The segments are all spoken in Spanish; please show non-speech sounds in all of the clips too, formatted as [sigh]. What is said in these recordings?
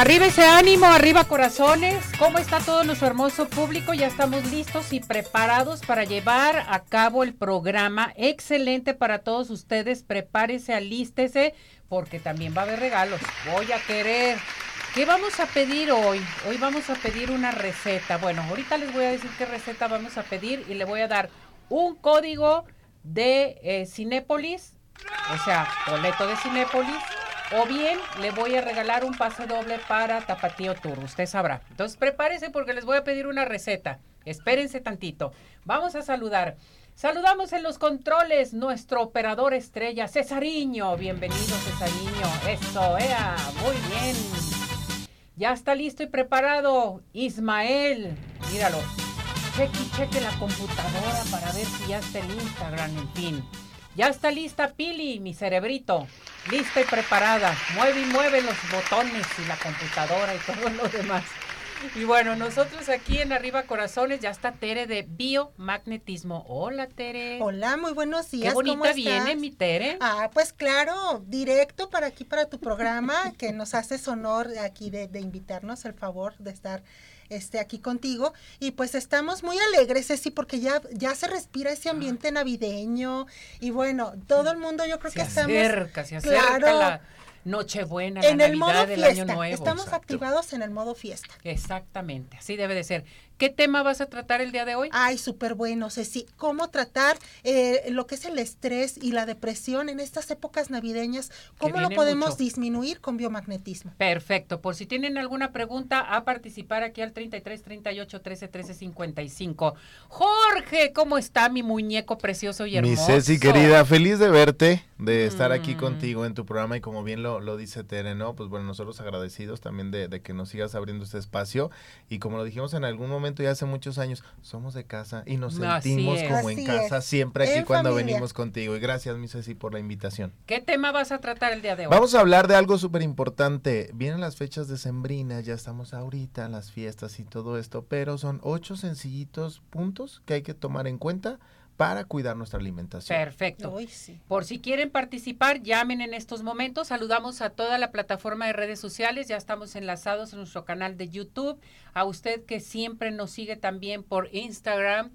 Arriba ese ánimo, arriba corazones. ¿Cómo está todo nuestro hermoso público? Ya estamos listos y preparados para llevar a cabo el programa. Excelente para todos ustedes. Prepárese, alístese, porque también va a haber regalos. Voy a querer. ¿Qué vamos a pedir hoy? Hoy vamos a pedir una receta. Bueno, ahorita les voy a decir qué receta vamos a pedir y le voy a dar un código de eh, Cinépolis, o sea, boleto de Cinépolis o bien le voy a regalar un pase doble para Tapatío Tour, usted sabrá. Entonces prepárese porque les voy a pedir una receta. Espérense tantito. Vamos a saludar. Saludamos en los controles nuestro operador estrella, Cesariño. Bienvenido, Cesariño. Eso, ea, muy bien. Ya está listo y preparado. Ismael, míralo. Cheque cheque la computadora para ver si ya está el Instagram, en fin. Ya está lista Pili, mi cerebrito. Lista y preparada. Mueve y mueve los botones y la computadora y todo lo demás. Y bueno, nosotros aquí en Arriba Corazones ya está Tere de Biomagnetismo. Hola, Tere. Hola, muy buenos días. Qué bonita viene mi Tere. Ah, pues claro, directo para aquí, para tu programa, que nos haces honor aquí de, de invitarnos, el favor de estar este, aquí contigo. Y pues estamos muy alegres, Ceci, porque ya, ya se respira ese ambiente navideño. Y bueno, todo el mundo yo creo se que estamos... Acerca, se acerca Claro. la Nochebuena, En la el modo Navidad, el fiesta. Año Nuevo. Estamos Exacto. activados en el modo fiesta. Exactamente, así debe de ser. ¿Qué tema vas a tratar el día de hoy? Ay, súper bueno, Ceci. ¿Cómo tratar eh, lo que es el estrés y la depresión en estas épocas navideñas? ¿Cómo lo podemos mucho. disminuir con biomagnetismo? Perfecto. Por si tienen alguna pregunta, a participar aquí al 33 38 13 13 55. Jorge, ¿cómo está mi muñeco precioso y Mi hermoso? Ceci querida, feliz de verte, de estar aquí Mm. contigo en tu programa y como bien lo, lo dice Tere, ¿no? Pues bueno, nosotros agradecidos también de, de que nos sigas abriendo este espacio y como lo dijimos en algún momento ya hace muchos años, somos de casa y nos sentimos como en casa es. siempre aquí En cuando familia. venimos contigo y gracias mi Ceci por la invitación. ¿Qué tema vas a tratar el día de hoy? Vamos a hablar de algo súper importante. Vienen las fechas decembrinas, ya estamos ahorita, las fiestas y todo esto, pero son ocho sencillitos puntos que hay que tomar en cuenta para cuidar nuestra alimentación. Perfecto. Uy, sí. Por si quieren participar, llamen en estos momentos. Saludamos a toda la plataforma de redes sociales. Ya estamos enlazados en nuestro canal de YouTube. A usted que siempre nos sigue también por Instagram,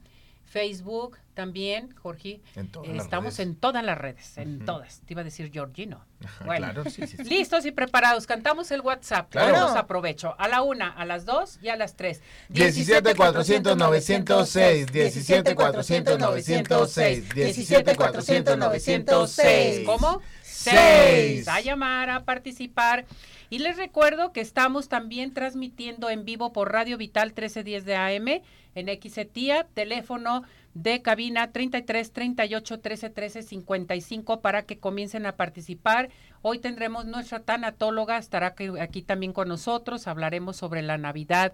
Facebook también, Jorge. En todas las Estamos redes. en todas las redes, en Ujú. todas. Te iba a decir Georgino. [laughs] Bueno. Claro, sí, sí, sí. Listos y preparados. Cantamos el WhatsApp. Claro. Todos aprovecho. A la una, a las dos y a las tres. 17 400 906, 17 400 906, 17 400 906. ¿Cómo? Seis. A llamar, a participar. Y les recuerdo que estamos también transmitiendo en vivo por Radio Vital 1310 de AM en XETIA, teléfono de cabina 33 38 13 13 55 para que comiencen a participar. Hoy tendremos nuestra tanatóloga, estará aquí también con nosotros, hablaremos sobre la Navidad,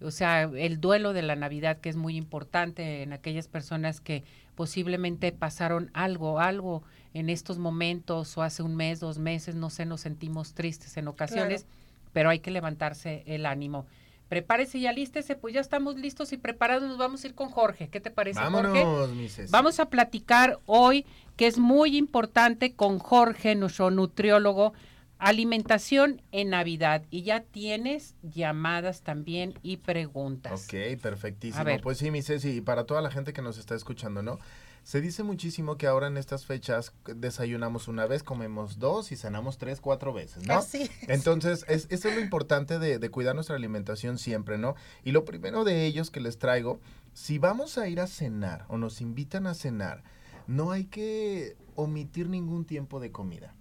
o sea, el duelo de la Navidad que es muy importante en aquellas personas que posiblemente pasaron algo, algo en estos momentos o hace un mes, dos meses, no sé, nos sentimos tristes en ocasiones, pero hay que levantarse el ánimo. Prepárese y alístese, pues ya estamos listos y preparados, nos vamos a ir con Jorge. ¿Qué te parece, Jorge? Vámonos, Ceci. Vamos a platicar hoy, que es muy importante, con Jorge, nuestro nutriólogo, alimentación en Navidad. Y ya tienes llamadas también y preguntas. Ok, perfectísimo. Pues sí, mi Ceci, y para toda la gente que nos está escuchando, ¿no? Se dice muchísimo que ahora en estas fechas desayunamos una vez, comemos dos y cenamos tres, cuatro veces, ¿no? Así es. Entonces, es, eso es lo importante de, de cuidar nuestra alimentación siempre, ¿no? Y lo primero de ellos que les traigo, si vamos a ir a cenar o nos invitan a cenar, no hay que omitir ningún tiempo de comida.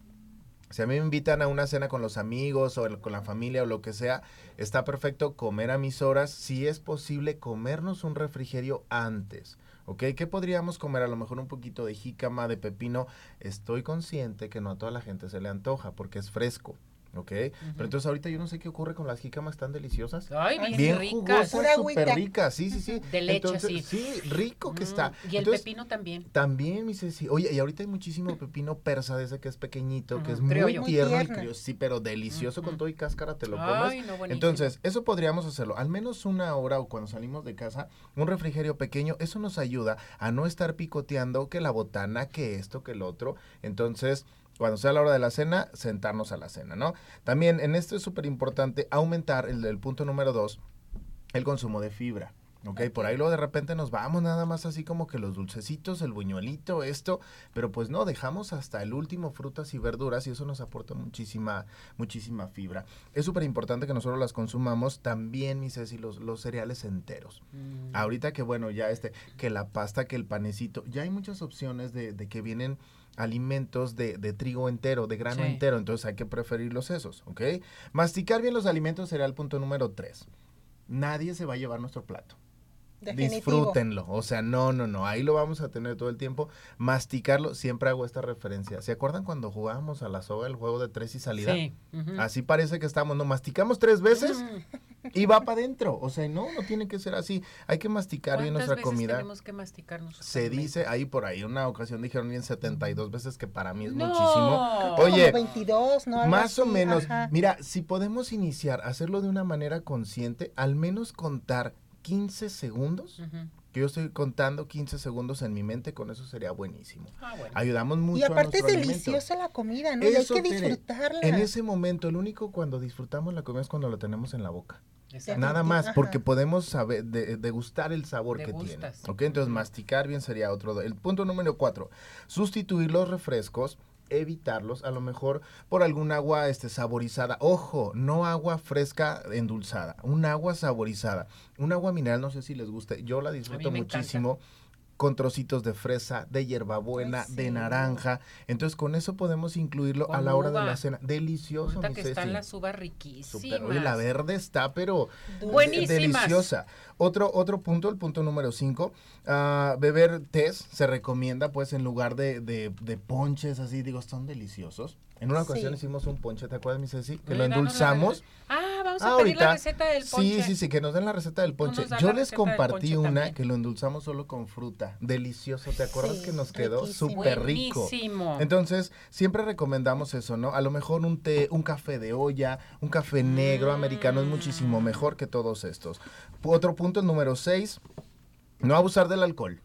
Si a mí me invitan a una cena con los amigos o el- con la familia o lo que sea, está perfecto comer a mis horas. Si es posible, comernos un refrigerio antes. ¿Ok? ¿Qué podríamos comer? A lo mejor un poquito de jícama, de pepino. Estoy consciente que no a toda la gente se le antoja porque es fresco. ¿Ok? Pero entonces ahorita yo no sé qué ocurre con las jícamas tan deliciosas. Ay, bien, Bien ricas. jugosas, súper ricas, sí, sí, sí. [laughs] De leche, Entonces, sí. Sí, rico que Mm, está. Y el Entonces, pepino también. también, mi Ceci. Oye, y ahorita hay muchísimo pepino persa de ese que es pequeñito, que es muy tierno y criollo. Sí, pero delicioso con todo y cáscara te lo comes. Ay, no, buenísimo. Entonces, eso podríamos hacerlo. Al menos una hora o cuando salimos de casa, un refrigerio pequeño, eso nos ayuda a no estar picoteando que la botana, que esto, que el otro. Entonces, cuando sea la hora de la cena, sentarnos a la cena, ¿no? También en esto es súper importante aumentar el, el punto número dos, el consumo de fibra. ¿ok? Por ahí luego de repente nos vamos nada más así como que los dulcecitos, el buñuelito, esto, pero pues no, dejamos hasta el último frutas y verduras y eso nos aporta muchísima, muchísima fibra. Es súper importante que nosotros las consumamos también, mis Ceci, los, los cereales enteros. Mm. Ahorita que bueno, ya este, que la pasta, que el panecito, ya hay muchas opciones de, de que vienen alimentos de, de trigo entero, de grano Sí. entero, entonces hay que preferirlos esos, ¿ok? Masticar bien los alimentos será el punto número tres. Nadie se va a llevar nuestro plato. Definitivo. Disfrútenlo. O sea, no, no, no. Ahí lo vamos a tener todo el tiempo. Masticarlo. Siempre hago esta referencia. ¿Se acuerdan cuando jugábamos a la soga el juego de tres y salida? Sí. Así parece que estamos, ¿no? Masticamos tres veces Mm. Y va para adentro. O sea, no, no tiene que ser así. Hay que masticar bien ¿Cuántas nuestra veces comida. tenemos que masticar nuestros Se dice ahí por ahí, una ocasión dijeron bien 72 veces que para mí es No. muchísimo. Como Oye, 22, ¿no? Más o menos. ajá. Mira, si podemos iniciar hacerlo de una manera consciente, al menos contar 15 segundos, Ujú. Que yo estoy contando 15 segundos en mi mente, con eso sería buenísimo. Ah, bueno. Ayudamos mucho Y aparte a es alimento. deliciosa la comida, ¿no? y hay que Tere, disfrutarla. En ese momento, el único cuando disfrutamos la comida es cuando la tenemos en la boca. Exacto. Nada más, Ajá. porque podemos saber, de- degustar el sabor que tiene. ¿Ok? Entonces, masticar bien sería otro. El punto número cuatro, sustituir los refrescos, evitarlos, a lo mejor por algún agua este, saborizada. Ojo, no agua fresca endulzada, un agua saborizada. Un agua mineral, no sé si les guste, yo la disfruto encanta. Con trocitos de fresa, de hierbabuena, de naranja. Entonces, con eso podemos incluirlo a la hora de la cena. Delicioso, Ahorita que Ceci. están las uvas riquísimas. La verde está, pero de- Buenísimas. deliciosa. Otro, otro punto, el punto número 5, beber té se recomienda pues en lugar de, de, de ponches así, digo, son deliciosos. En una ocasión Sí. hicimos un ponche, ¿te acuerdas, mi Ceci? Que lo endulzamos. Ah, vamos a Ah, pedir la receta del ponche. Sí, sí, sí, que nos den la receta del ponche. Yo les compartí una también. que lo endulzamos solo con fruta. Delicioso, ¿te acuerdas Sí, que nos quedó súper rico? Entonces, siempre recomendamos eso, ¿no? A lo mejor un té, un café de olla, un café negro americano es muchísimo Mm. mejor que todos estos. Otro punto, número 6, no abusar del alcohol.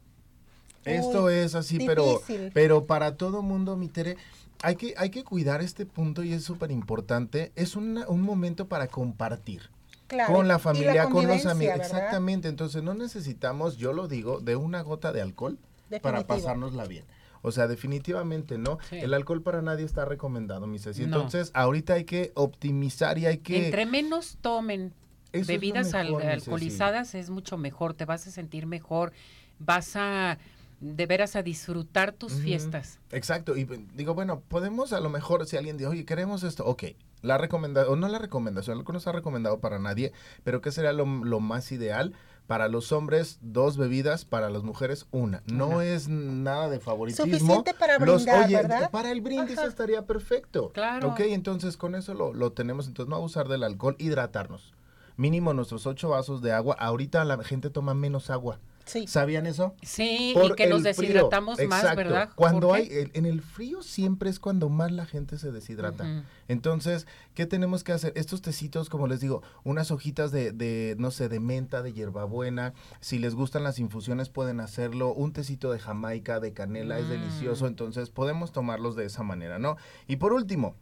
Esto Uy, es así, pero, pero para todo mundo, mi Tere, hay que, hay que cuidar este punto y es súper importante. Es una- un momento para compartir Claro, con la familia, con los amigos. ¿verdad? Exactamente, entonces no necesitamos, yo lo digo, de una gota de alcohol para pasárnosla bien. O sea, definitivamente no. Sí. El alcohol para nadie está recomendado, mi Ceci. No. Entonces, ahorita hay que optimizar y hay que... Entre menos tomen Eso bebidas mejor, alcoholizadas es mucho mejor, te vas a sentir mejor, vas a de veras a disfrutar tus fiestas. Exacto, y pues, digo, bueno, podemos a lo mejor, si alguien dice, oye, queremos esto, ok, la recomendación, o no la recomendación, el alcohol no está recomendado para nadie, pero ¿qué sería lo, lo más ideal? Para los hombres, dos bebidas, para las mujeres, una. No Una. es nada de favoritismo. Suficiente para Los- brindar, oye, ¿verdad? para el brindis Ajá. estaría perfecto. Claro. Ok, entonces con eso lo, lo tenemos, entonces no abusar del alcohol, hidratarnos. Mínimo nuestros ocho vasos de agua. Ahorita la gente toma menos agua. Sí. ¿Sabían eso? Sí, y que nos frío. deshidratamos más, Exacto. ¿verdad? Cuando hay, en el frío siempre es cuando más la gente se deshidrata. Entonces, ¿qué tenemos que hacer? Estos tecitos, como les digo, unas hojitas de, de, no sé, de menta, de hierbabuena. Si les gustan las infusiones, pueden hacerlo. Un tecito de jamaica, de canela, es Mm. delicioso. Entonces, podemos tomarlos de esa manera, ¿no? Y por último,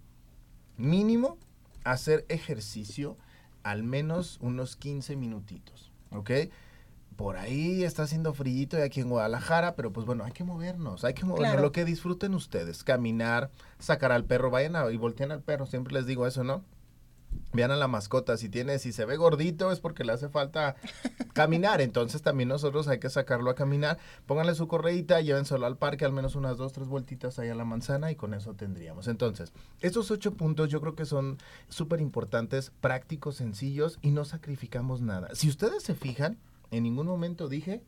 mínimo, hacer ejercicio al menos unos 15 minutitos, ¿ok? Por ahí está haciendo frío y aquí en Guadalajara, pero pues bueno, hay que movernos, hay que movernos. Claro. Lo que disfruten ustedes, caminar, sacar al perro, vayan a, y volteen al perro, siempre les digo eso, ¿no? Vean a la mascota, si tiene, si se ve gordito es porque le hace falta [laughs] caminar, entonces también nosotros hay que sacarlo a caminar, pónganle su correíta, llévenselo al parque, al menos unas dos, tres vueltitas ahí a la manzana y con eso tendríamos. Entonces, estos ocho puntos yo creo que son súper importantes, prácticos, sencillos y no sacrificamos nada. Si ustedes se fijan, en ningún momento dije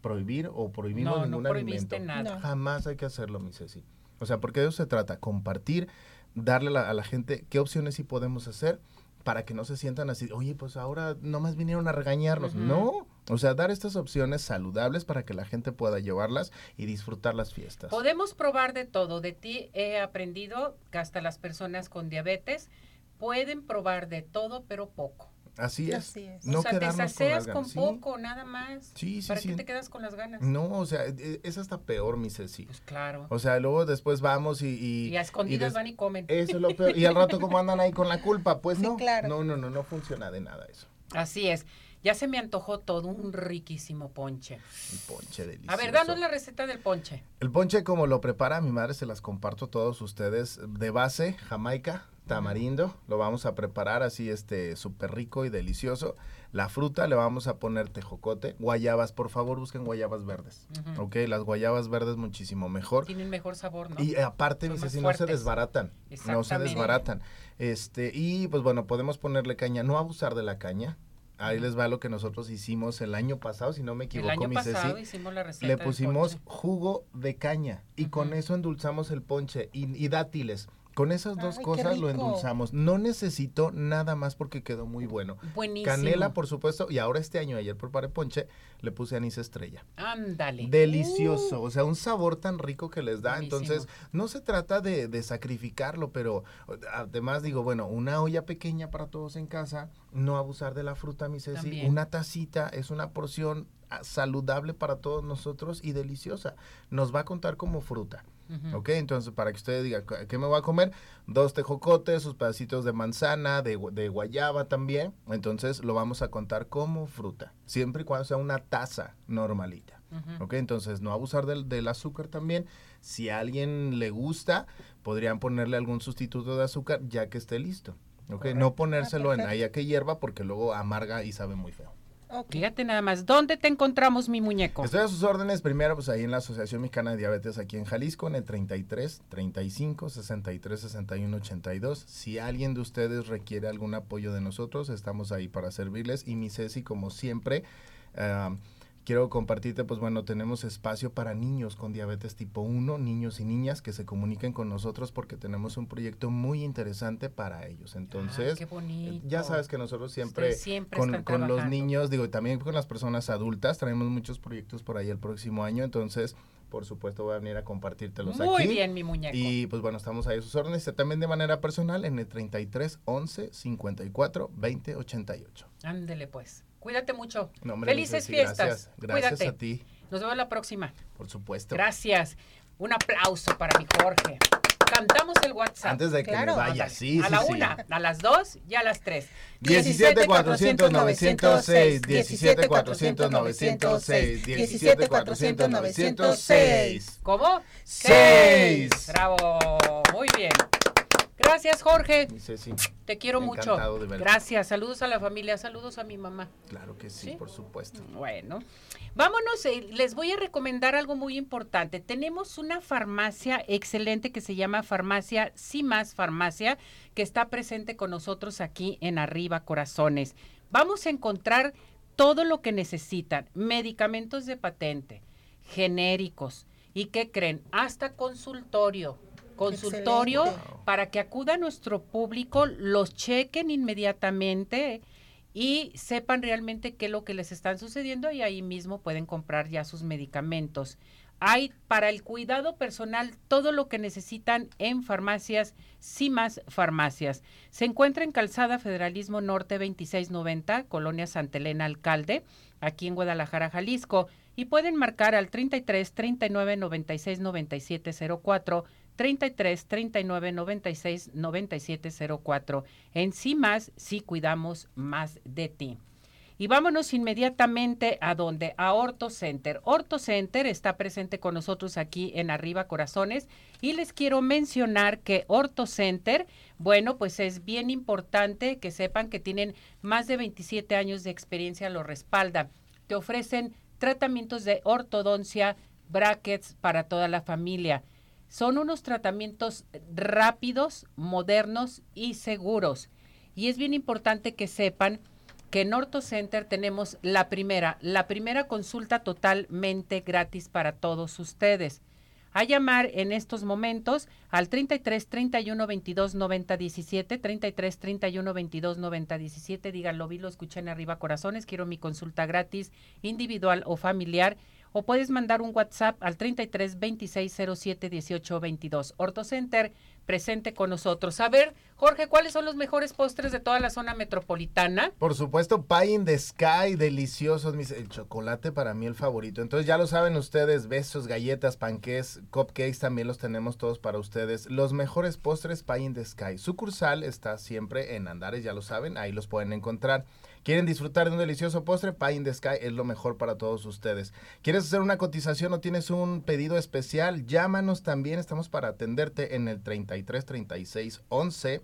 prohibir o prohibimos No, no ningún prohibiste alimento. nada. No. Jamás hay que hacerlo, mi Ceci. O sea, porque de eso se trata, compartir, darle la- a la gente qué opciones sí podemos hacer para que no se sientan así, oye, pues ahora nomás vinieron a regañarnos. No, o sea, dar estas opciones saludables para que la gente pueda llevarlas y disfrutar las fiestas. Podemos probar de todo. De ti he aprendido que hasta las personas con diabetes pueden probar de todo, pero poco. Así es. Así es. No o sea, te quedarnos con sacias con. Sí. poco, nada más. Sí, sí, ¿Para sí. qué te quedas con las ganas? No, o sea, e- es hasta peor, mi Ceci. Pues claro. O sea, luego después vamos y... Y, Y a escondidas van y comen. Eso es lo peor. Y al rato como andan ahí con la culpa, pues Sí, no. claro. No, no, no, no funciona de nada eso. Así es. Ya se me antojó todo un riquísimo ponche. El ponche delicioso. A ver, danos la receta del ponche. El ponche como lo prepara mi madre se las comparto a todos ustedes de base Jamaica, tamarindo, lo vamos a preparar así este súper rico y delicioso. La fruta le vamos a poner tejocote, guayabas, por favor busquen guayabas verdes. Ujú. Ok, las guayabas verdes muchísimo mejor. Tienen mejor sabor, ¿no? Y aparte, más si no se desbaratan, no se desbaratan. Este, y pues bueno, podemos ponerle caña, no abusar de la caña. Ahí les va lo que nosotros hicimos el año pasado, si no me El equivoco, año mi pasado Ceci hicimos la receta le pusimos jugo de caña y con eso endulzamos el ponche y, y dátiles. Con esas dos Ay, cosas lo endulzamos. No necesito nada más porque quedó muy bueno. Buenísimo. Canela, por supuesto, y ahora este año, ayer preparé ponche, le puse anís estrella. Ándale. Delicioso, o sea, un sabor tan rico que les da. Buenísimo. Entonces, no se trata de, de sacrificarlo, pero además digo, bueno, una olla pequeña para todos en casa, no abusar de la fruta, mi Ceci. También. Una tacita es una porción ah, saludable para todos nosotros y deliciosa. Nos va a contar como fruta. Ujú. ¿Ok? Entonces, para que usted diga, "¿Qué- ¿qué me voy a comer? Dos tejocotes, sus pedacitos de manzana, de, de guayaba también. Entonces, lo vamos a contar como fruta. Siempre y cuando sea una taza normalita. ¿Ok? Entonces, no abusar del, del azúcar también. Si a alguien le gusta, podrían ponerle algún sustituto de azúcar ya que esté listo. ¿Ok? Correcto. No ponérselo en perfecto. ahí a que hierva porque luego amarga y sabe muy feo. Ok. Fíjate nada más, ¿dónde te encontramos, mi muñeco? Estoy a sus órdenes, primero pues ahí en la Asociación Mexicana de Diabetes aquí en Jalisco, en el 33 35 63 61 82. Si alguien de ustedes requiere algún apoyo de nosotros, estamos ahí para servirles. Y mi Ceci, como siempre, ah, quiero compartirte, pues bueno, tenemos espacio para niños con diabetes tipo 1, niños y niñas que se comuniquen con nosotros porque tenemos un proyecto muy interesante para ellos. Entonces, qué ya sabes que nosotros siempre, con, con los niños, digo, y también con las personas adultas, traemos muchos proyectos por ahí el próximo año, entonces, por supuesto, voy a venir a compartírtelos Muy aquí. bien, mi muñeco. Y pues bueno, estamos ahí a sus órdenes, también de manera personal en el 33 11 54 20 88. Ándele pues. Cuídate mucho. No, hombre, Felices Ceci, fiestas. Gracias, gracias Cuídate. a ti, Nos vemos la próxima. por supuesto. Gracias. Un aplauso para mi Jorge. Cantamos el WhatsApp. Antes de que Claro. me vaya, Ándale. sí, a sí, la sí. una, a las dos y a las tres. 17 400 906, 17 400 906, 17 400 906. ¿Cómo? Seis. Bravo. Muy bien. Gracias, Jorge. Ceci, Te quiero mucho. De. Gracias. Saludos a la familia. Saludos a mi mamá. claro que sí, ¿Sí? por supuesto. Bueno, vámonos, eh, les voy a recomendar algo muy importante. Tenemos una farmacia excelente que se llama Farmacia Cimas Farmacia, que está presente con nosotros aquí en Arriba Corazones. Vamos a encontrar todo lo que necesitan, medicamentos de patente, genéricos, y qué creen, hasta consultorio. Consultorio para que acuda nuestro público, los chequen inmediatamente y sepan realmente qué es lo que les están sucediendo y ahí mismo pueden comprar ya sus medicamentos. Hay para el cuidado personal todo lo que necesitan en farmacias, CIMAS Farmacias. Se encuentra en Calzada Federalismo Norte 2690, Colonia Santa Elena Alcalde, aquí en Guadalajara, Jalisco, y pueden marcar al 33 39 96 97 04 33 39 96 97 04. En sí más, sí cuidamos más de ti. Y vámonos inmediatamente a donde, a Orto Center. Orto Center está presente con nosotros aquí en Arriba Corazones y les quiero mencionar que Orto Center, bueno, pues es bien importante que sepan que tienen más de 27 años de experiencia, lo respalda. Te ofrecen tratamientos de ortodoncia, brackets para toda la familia. Son unos tratamientos rápidos, modernos y seguros. Y es bien importante que sepan que en Orto Center tenemos la primera, la primera consulta totalmente gratis para todos ustedes. A llamar en estos momentos al 33 31 22 90 17, 33 31 22 90 17, díganlo, vi, lo escuché arriba corazones, quiero mi consulta gratis, individual o familiar. O puedes mandar un WhatsApp al 33 26 07 18 22. Ortocenter presente con nosotros. A ver, Jorge, ¿cuáles son los mejores postres de toda la zona metropolitana? Por supuesto, Pie in the Sky, deliciosos, mis, el chocolate para mí el favorito. Entonces ya lo saben ustedes, besos, galletas, panqués, cupcakes también los tenemos todos para ustedes. Los mejores postres Pie in the Sky. Sucursal está siempre en Andares, ya lo saben, ahí los pueden encontrar. ¿Quieren disfrutar de un delicioso postre? Pie in the Sky es lo mejor para todos ustedes. ¿Quieres hacer una cotización o tienes un pedido especial? Llámanos también, estamos para atenderte en el 33 36 11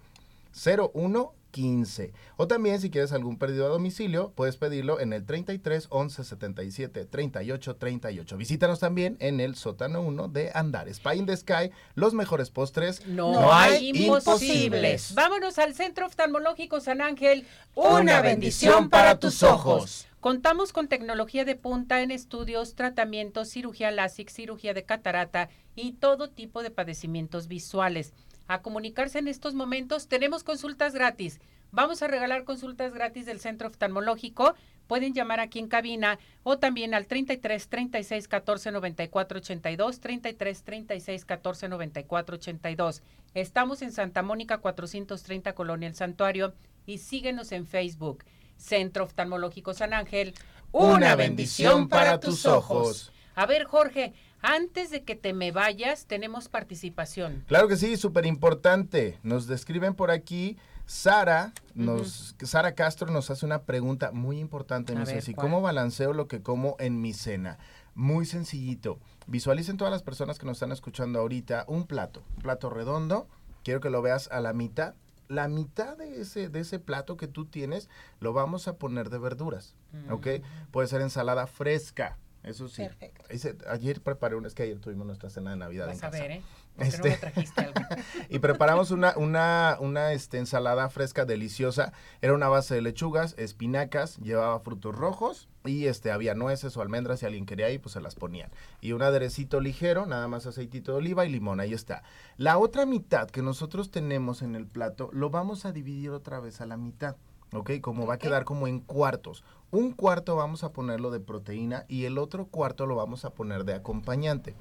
01 15. O también si quieres algún pedido a domicilio, puedes pedirlo en el 33 11 77 38 38. Visítanos también en el sótano 1 de Andares. Pie in the Sky, los mejores postres. No, hay imposibles. Vámonos al Centro Oftalmológico San Ángel. Una bendición para tus ojos. Contamos con tecnología de punta en estudios, tratamientos, cirugía láser, cirugía de catarata y todo tipo de padecimientos visuales a comunicarse en estos momentos. Tenemos consultas gratis. Vamos a regalar consultas gratis del centro oftalmológico. Pueden llamar aquí en cabina o también al 33 36 14 94 82, 33 36 14 94 82. Estamos en Santa Mónica 430 Colonia El Santuario y síguenos en Facebook. Centro Oftalmológico San Ángel. Una bendición para tus ojos. A ver, Jorge, antes de que te me vayas, tenemos participación. Claro que sí, súper importante. Nos describen por aquí. Sara, nos, Sara Castro nos hace una pregunta muy importante. Nos dice, ¿cómo balanceo lo que como en mi cena? Muy sencillito. Visualicen todas las personas que nos están escuchando ahorita un plato, un plato redondo. Quiero que lo veas a la mitad. La mitad de ese, de ese plato que tú tienes lo vamos a poner de verduras, ¿ok? Mm. Puede ser ensalada fresca, eso sí. Perfecto. Ese- ayer preparé un, es que ayer tuvimos nuestra cena de Navidad Vas en a ver, ¿eh? No Este- trajiste algo. [laughs] y preparamos una, una, una este, ensalada fresca deliciosa. Era una base de lechugas, espinacas, llevaba frutos rojos y este, había nueces o almendras si alguien quería ir, pues se las ponían. Y un aderecito ligero, nada más aceitito de oliva y limón, ahí está. La otra mitad que nosotros tenemos en el plato, lo vamos a dividir otra vez a la mitad. ¿Ok? Como va a quedar como en cuartos. Un cuarto vamos a ponerlo de proteína y el otro cuarto lo vamos a poner de acompañante.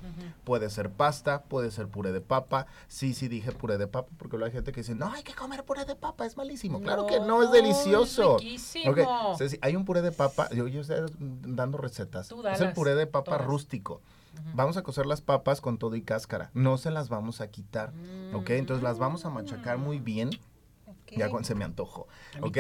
Puede ser pasta, puede ser puré de papa. Sí, sí dije puré de papa porque hay gente que dice, no, hay que comer puré de papa, es malísimo. Claro que no, es delicioso. Es riquísimo. Ok, Ceci, hay un puré de papa, yo, yo estoy dando recetas. Tú Es el puré de papa todas. rústico. Vamos a cocer las papas con todo y cáscara. No se las vamos a quitar. ¿Ok? Entonces las vamos a machacar muy bien. Ya cuando se me antojo. A mí ¿Ok?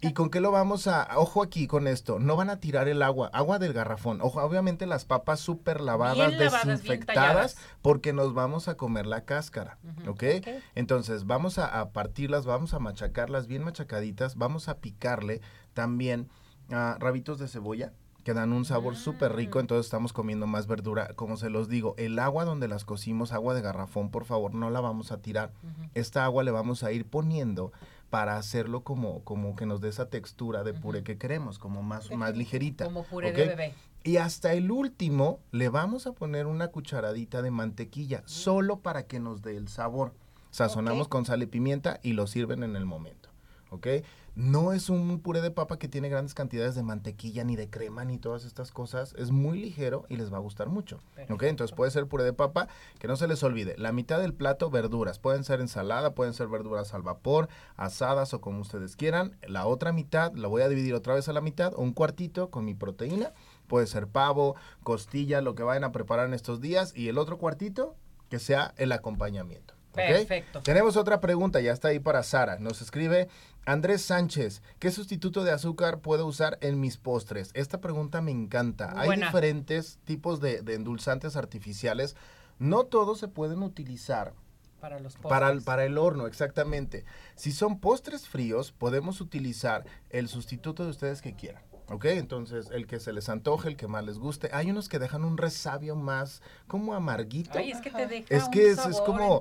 ¿Y con qué lo vamos a...? Ojo aquí con esto. No van a tirar el agua. Agua del garrafón. Ojo, obviamente las papas súper lavadas, Bien lavadas, bien desinfectadas, porque nos vamos a comer la cáscara. ¿ok? Ok. Entonces vamos a, a partirlas, vamos a machacarlas bien machacaditas. Vamos a picarle también ah, rabitos de cebolla que dan un sabor súper rico, entonces estamos comiendo más verdura. Como se los digo, el agua donde las cocimos, agua de garrafón, por favor, no la vamos a tirar. Esta agua le vamos a ir poniendo para hacerlo como, como que nos dé esa textura de puré que queremos, como más, más ligerita. Como puré de bebé. Y hasta el último le vamos a poner una cucharadita de mantequilla, Mm. solo para que nos dé el sabor. Sazonamos con sal y pimienta y lo sirven en el momento. ¿Ok? No es un puré de papa que tiene grandes cantidades de mantequilla, ni de crema, ni todas estas cosas. Es muy ligero y les va a gustar mucho. Entonces puede ser puré de papa, que no se les olvide. La mitad del plato, verduras. Pueden ser ensalada, pueden ser verduras al vapor, asadas o como ustedes quieran. La otra mitad la voy a dividir otra vez a la mitad, un cuartito con mi proteína. Puede ser pavo, costilla, lo que vayan a preparar en estos días. Y el otro cuartito, que sea el acompañamiento. Perfecto. Tenemos otra pregunta, ya está ahí para Sara. Nos escribe Andrés Sánchez, ¿qué sustituto de azúcar puedo usar en mis postres? Esta pregunta me encanta. Hay diferentes tipos de, endulzantes artificiales. No todos se pueden utilizar para los postres. Para el, para el horno, exactamente. Si son postres fríos, podemos utilizar el sustituto de ustedes que quieran. ¿Ok? Entonces, el que se les antoje, el que más les guste. Hay unos que dejan un resabio más como amarguito. Ay, es que te deja es que es, como,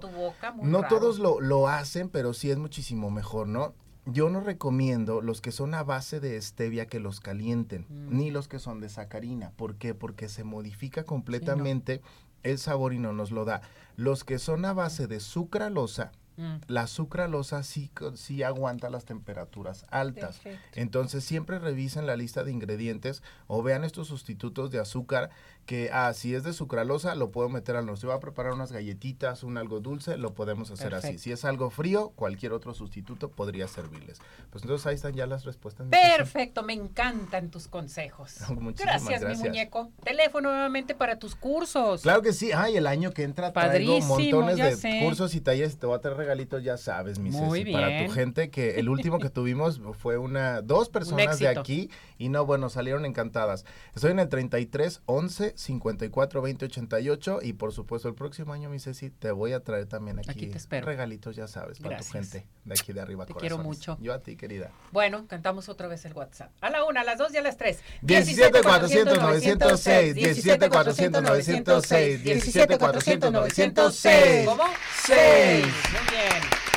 no todos lo, lo hacen, pero sí es muchísimo mejor, ¿no? Yo no recomiendo los que son a base de stevia que los calienten, mm. ni los que son de sacarina. ¿Por qué? Porque se modifica completamente el sabor y no nos lo da. Los que son a base de sucralosa, Mm. La sucralosa sí, sí aguanta las temperaturas altas. Entonces siempre revisen la lista de ingredientes o vean estos sustitutos de azúcar que, ah, si es de sucralosa, lo puedo meter al horno. Si va a preparar unas galletitas, un algo dulce, lo podemos hacer así. Si es algo frío, cualquier otro sustituto podría servirles. Pues entonces ahí están ya las respuestas. Perfecto, me encantan tus consejos. [laughs] gracias, mi muñeco. Teléfono nuevamente para tus cursos. Claro que sí. Ay, el año que entra traigo montones de cursos y talleres. Te voy a traer regalitos, ya sabes, mi Muy Para tu gente, que el último que [laughs] tuvimos fue una, dos personas de aquí y no, bueno, salieron encantadas. Estoy en el 33 11 54 20 88 y por supuesto el próximo año, mi Ceci, te voy a traer también aquí, regalitos, ya sabes, para tu gente de aquí de arriba. Te quiero mucho. Yo a ti, querida. Bueno, cantamos otra vez el WhatsApp. A la una, a las dos y a las tres. 17 400 906, 17 400 906, 17 400 906. ¿Cómo? 6. Muy bien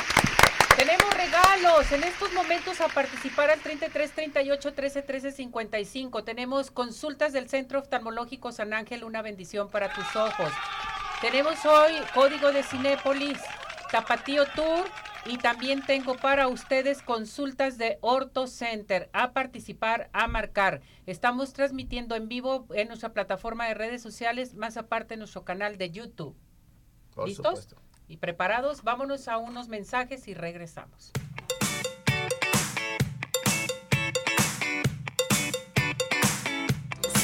regalos en estos momentos a participar al 33 38 13 13 55. Tenemos consultas del Centro Oftalmológico San Ángel, una bendición para tus ojos. Tenemos hoy código de Cinépolis, Tapatío Tour y también tengo para ustedes consultas de Orto Center. A participar, a marcar. Estamos transmitiendo en vivo en nuestra plataforma de redes sociales, más aparte en nuestro canal de YouTube. ¿Listos? Y preparados, vámonos a unos mensajes y regresamos.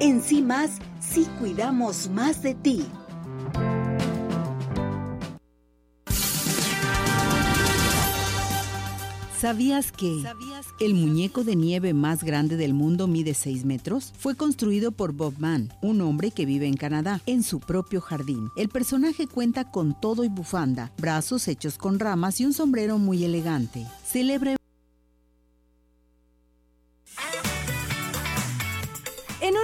En sí más, sí cuidamos más de ti. ¿Sabías que el muñeco de nieve más grande del mundo mide 6 metros? Fue construido por Bob Mann, un hombre que vive en Canadá, en su propio jardín. El personaje cuenta con todo y bufanda, brazos hechos con ramas y un sombrero muy elegante. Celebre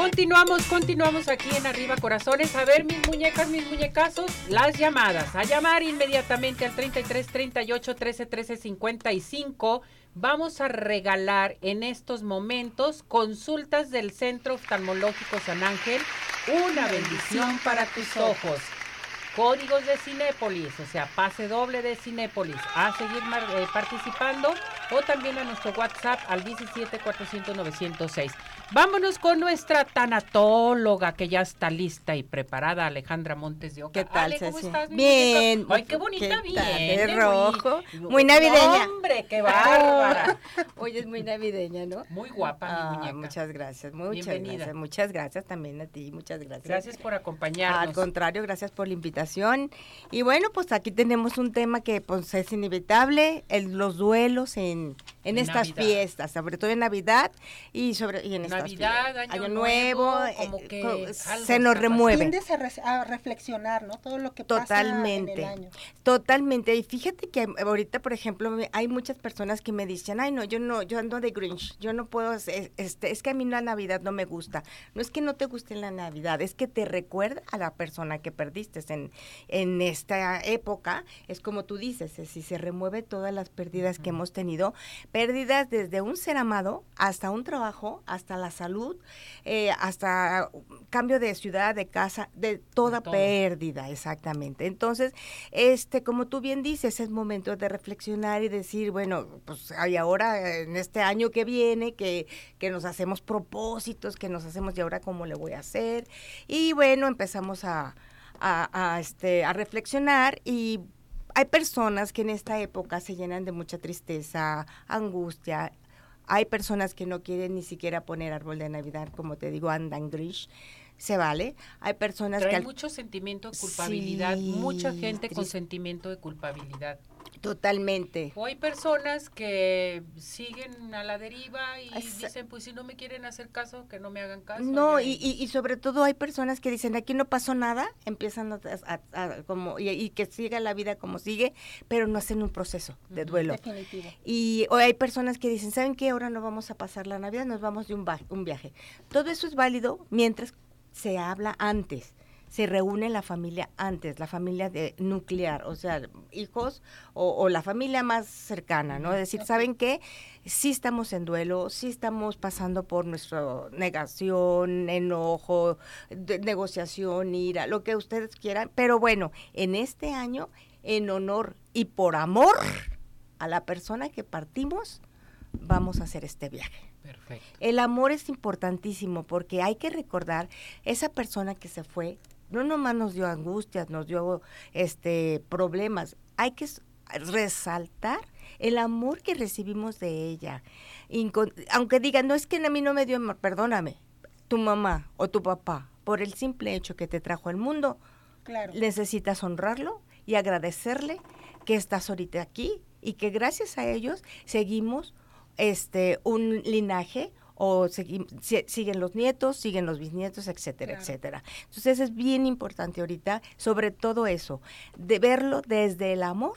Continuamos, continuamos aquí en Arriba Corazones. A ver, mis muñecas, mis muñecazos, las llamadas. A llamar inmediatamente al 33 38 13 13 55. Vamos a regalar en estos momentos consultas del Centro Oftalmológico San Ángel. Una bendición para tus ojos. Códigos de Cinépolis, o sea, pase doble de Cinépolis. A seguir eh, participando o también a nuestro WhatsApp al 17 400 906. Vámonos con nuestra tanatóloga que ya está lista y preparada, Alejandra Montes de Oca. ¿Qué tal, Ale, ¿cómo estás? mi Bien. Ay, qué bonita ¿Qué tal? viene. De rojo. Muy, Muy navideña. Hombre, qué bárbara. [laughs] Hoy es muy navideña, ¿no? Muy guapa, mi Ah, muñeca. muchas gracias, muchas Bienvenida. gracias. Muchas gracias también a ti, muchas gracias. Gracias por acompañarnos. Al contrario, gracias por la invitación. Y bueno, pues aquí tenemos un tema que pues es inevitable, el- los duelos en, en estas Navidad. fiestas, sobre todo en Navidad y sobre y en estas Navidad, fiestas. Año Nuevo, Nuevo, eh, como que co- algo se nos remueve. Tiendes a, re- a reflexionar, ¿no? Todo lo que pasa en Totalmente. el año. Totalmente. Y fíjate que ahorita, por ejemplo, me- hay muchas personas que me dicen, ay, no, yo no, yo ando de Grinch, yo no puedo, es- este, es que a mí la Navidad no me gusta. No es que no te guste la Navidad, es que te recuerda a la persona que perdiste en, en esta época. Es como tú dices, es si se remueve todas las pérdidas que hemos tenido, pérdidas desde un ser amado hasta un trabajo, hasta la salud, eh, hasta cambio de ciudad, de casa, de toda pérdida, exactamente. Entonces, este, como tú bien dices, es momento de reflexionar y decir, bueno, pues hay ahora en este año que viene que, que nos hacemos propósitos, que nos hacemos y ahora cómo le voy a hacer. Y bueno, empezamos a, a, a, este, a reflexionar y hay personas que en esta época se llenan de mucha tristeza, angustia. Hay personas que no quieren ni siquiera poner árbol de Navidad, como te digo, andan gris. Se vale. Hay personas Trae que al- mucho sentimiento de culpabilidad, Sí, mucha gente con sentimiento de culpabilidad. Totalmente. O hay personas que siguen a la deriva y Esa- dicen, pues si no me quieren hacer caso, que no me hagan caso. No, y, y, y sobre todo hay personas que dicen, aquí no pasó nada, empiezan a, a- a- como, y, y que siga la vida como sigue, pero no hacen un proceso de duelo. Definitivo. Y o hay personas que dicen, ¿saben qué? Ahora no vamos a pasar la Navidad, nos vamos de un, va- un viaje. Todo eso es válido mientras se habla antes. Se reúne la familia antes, la familia de nuclear, o sea, hijos o, o la familia más cercana, ¿no? Es decir, ¿saben qué? Sí estamos en duelo, sí estamos pasando por nuestra negación, enojo, de- negociación, ira, lo que ustedes quieran, pero bueno, en este año, en honor y por amor a la persona que partimos, vamos a hacer este viaje. Perfecto. El amor es importantísimo porque hay que recordar esa persona que se fue, no nomás nos dio angustias, nos dio este problemas, hay que resaltar el amor que recibimos de ella. Incon- aunque digan, no es que a mí no me dio amor, perdóname, tu mamá o tu papá, por el simple hecho que te trajo al mundo, Claro. necesitas honrarlo y agradecerle que estás ahorita aquí y que gracias a ellos seguimos este un linaje o siguen los nietos, siguen los bisnietos, etcétera, etcétera. Entonces es bien importante ahorita, sobre todo eso, de verlo desde el amor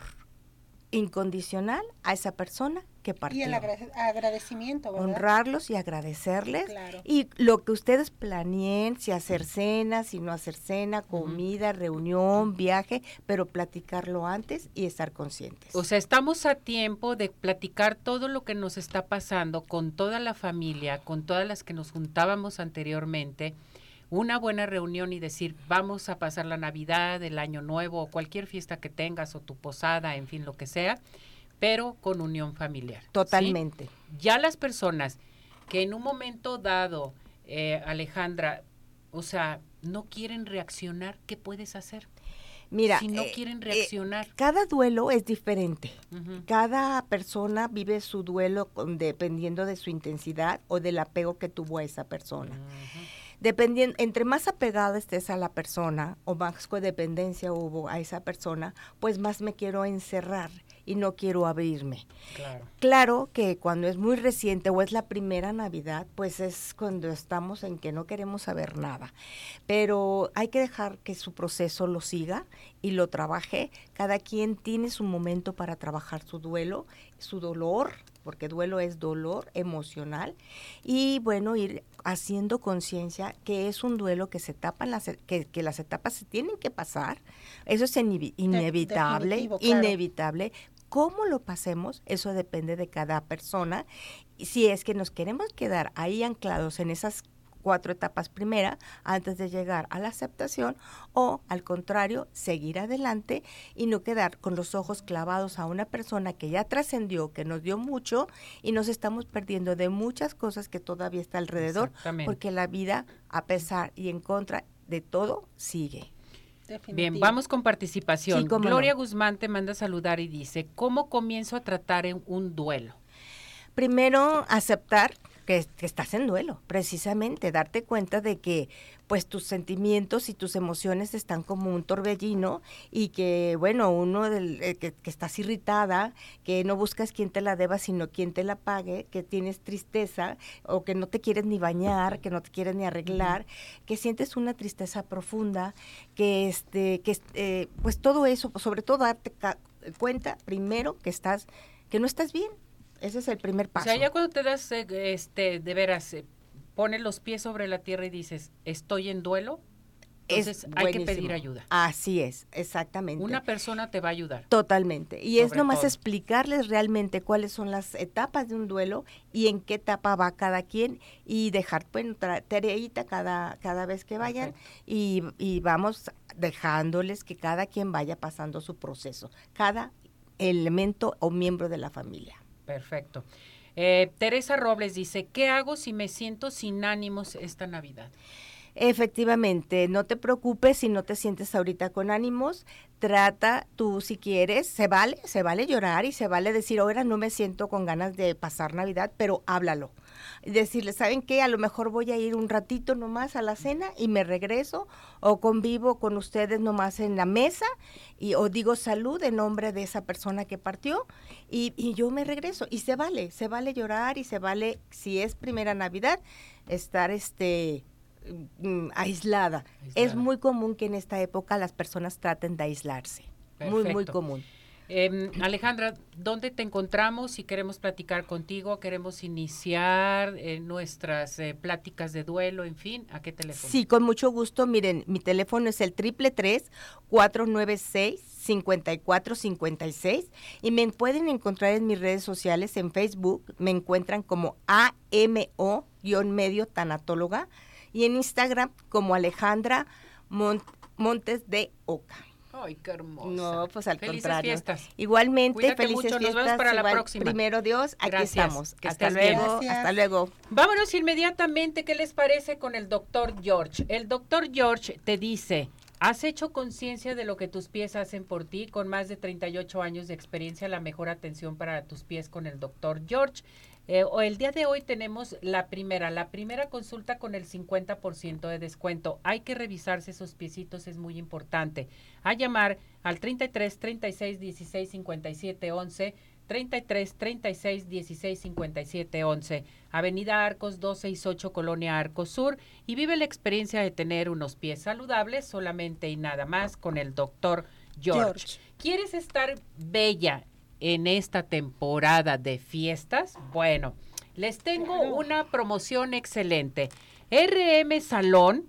incondicional a esa persona que partió. Y el agradecimiento, ¿verdad? Honrarlos y agradecerles. Y lo que ustedes planeen, si hacer cena, si no hacer cena, comida, reunión, viaje, pero platicarlo antes y estar conscientes. O sea, estamos a tiempo de platicar todo lo que nos está pasando con toda la familia, con todas las que nos juntábamos anteriormente una buena reunión y decir, vamos a pasar la Navidad, el Año Nuevo o cualquier fiesta que tengas o tu posada, en fin, lo que sea, pero con unión familiar. Totalmente. Ya las personas que en un momento dado, eh, Alejandra, o sea, no quieren reaccionar, ¿qué puedes hacer? Mira, si no eh, quieren eh, reaccionar. cada duelo es diferente. Cada persona vive su duelo dependiendo de su intensidad o del apego que tuvo a esa persona dependiendo, entre más apegada estés a la persona o más codependencia hubo a esa persona, pues más me quiero encerrar y no quiero abrirme. Claro. claro. que cuando es muy reciente o es la primera Navidad, pues es cuando estamos en que no queremos saber nada. Pero hay que dejar que su proceso lo siga y lo trabaje. Cada quien tiene su momento para trabajar su duelo, su dolor, porque duelo es dolor emocional, y bueno, ir haciendo conciencia que es un duelo que se tapan las, que, que, las etapas se tienen que pasar, eso es inevitable, inevitable. Cómo lo pasemos, eso depende de cada persona. Y si es que nos queremos quedar ahí anclados en esas cuatro etapas primera antes de llegar a la aceptación o al contrario, seguir adelante y no quedar con los ojos clavados a una persona que ya trascendió, que nos dio mucho y nos estamos perdiendo de muchas cosas que todavía está alrededor porque la vida a pesar y en contra de todo sigue. Bien, vamos con participación. Gloria Guzmán te manda a saludar y dice, ¿cómo comienzo a tratar en un duelo? Primero, aceptar que, estás en duelo, precisamente, darte cuenta de que pues tus sentimientos y tus emociones están como un torbellino y que bueno, uno del, eh, que, estás irritada, que no buscas quien te la deba, sino quien te la pague, que tienes tristeza o que no te quieres ni bañar, que no te quieres ni arreglar, que sientes una tristeza profunda, que este que eh, pues todo eso, sobre todo darte cuenta primero que estás que no estás bien, ese es el primer paso. O sea, ya cuando te das, eh, este, de veras, eh, pones los pies sobre la tierra y dices, estoy en duelo, entonces hay que pedir ayuda. Así es, exactamente. Una persona te va a ayudar. Totalmente. Y es nomás explicarles realmente cuáles son las etapas de un duelo y en qué etapa va cada quien y dejar, bueno, tareita cada, cada vez que vayan y, y vamos dejándoles que cada quien vaya pasando su proceso, cada elemento o miembro de la familia. Perfecto. Eh, Teresa Robles dice, ¿qué hago si me siento sin ánimos esta Navidad? Efectivamente, no te preocupes si no te sientes ahorita con ánimos, trata tú si quieres, se vale, se vale llorar y se vale decir, ahora no me siento con ganas de pasar Navidad, pero háblalo. Decirle, ¿saben qué? A lo mejor voy a ir un ratito nomás a la cena y me regreso o convivo con ustedes nomás en la mesa y o digo salud en nombre de esa persona que partió y, y yo me regreso y se vale, se vale llorar y se vale si es primera Navidad estar este mm, aislada. Es muy común que en esta época las personas traten de aislarse. Muy, muy común. Em, Alejandra, ¿dónde te encontramos? Si queremos platicar contigo, queremos iniciar eh, nuestras eh, pláticas de duelo, en fin, ¿a qué teléfono? Sí, con mucho gusto. Miren, mi teléfono es el triple tres cuatro nueve seis cincuenta y cuatro cincuenta y seis y me pueden encontrar en mis redes sociales, en Facebook, me encuentran como AMO-medio tanatóloga y en Instagram como Alejandra Montes de Oca. Ay, qué hermoso. No, pues al felices contrario. Fiestas. Igualmente, felices mucho. fiestas. Nos vemos para la próxima. Primero Dios, aquí estamos. hasta luego, hasta luego. Vámonos inmediatamente, ¿qué les parece con el doctor George? El doctor George te dice, ¿Has hecho conciencia de lo que tus pies hacen por ti? Con más de 38 años de experiencia, la mejor atención para tus pies con el doctor George. Eh, el día de hoy tenemos la primera, la primera consulta con el 50% de descuento. Hay que revisarse esos piecitos, es muy importante. A llamar al 33 36 16 57 11 33 36 16 57 11. Avenida Arcos 268, Colonia Arcos Sur. Y vive la experiencia de tener unos pies saludables solamente y nada más con el doctor George. ¿Quieres estar bella en esta temporada de fiestas? Bueno, les tengo una promoción excelente. RM Salón,